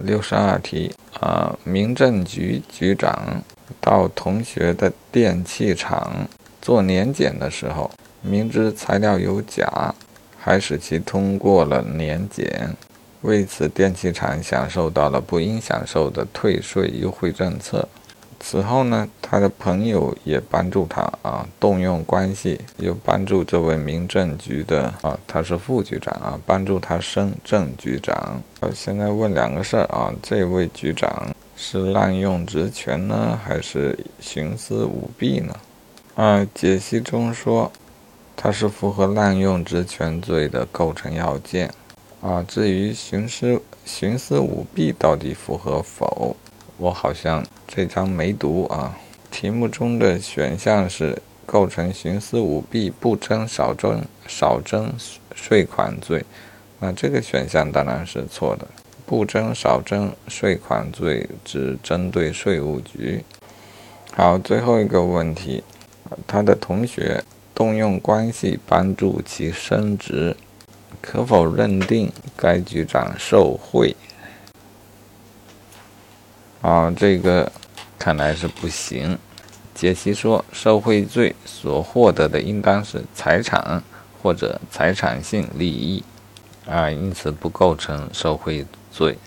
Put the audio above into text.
六十二题啊，民政局局长到同学的电器厂做年检的时候，明知材料有假，还使其通过了年检。为此，电器厂享受到了不应享受的退税优惠政策。此后呢，他的朋友也帮助他啊，动用关系，又帮助这位民政局的啊，他是副局长啊，帮助他升正局长。呃，现在问两个事儿啊，这位局长是滥用职权呢，还是徇私舞弊呢？啊，解析中说，他是符合滥用职权罪的构成要件。啊，至于徇私徇私舞弊到底符合否，我好像这章没读啊。题目中的选项是构成徇私舞弊、不征少征少征税款罪，那这个选项当然是错的。不征少征税款罪只针对税务局。好，最后一个问题，他的同学动用关系帮助其升职。可否认定该局长受贿？啊，这个看来是不行。解析说，受贿罪所获得的应当是财产或者财产性利益，啊，因此不构成受贿罪。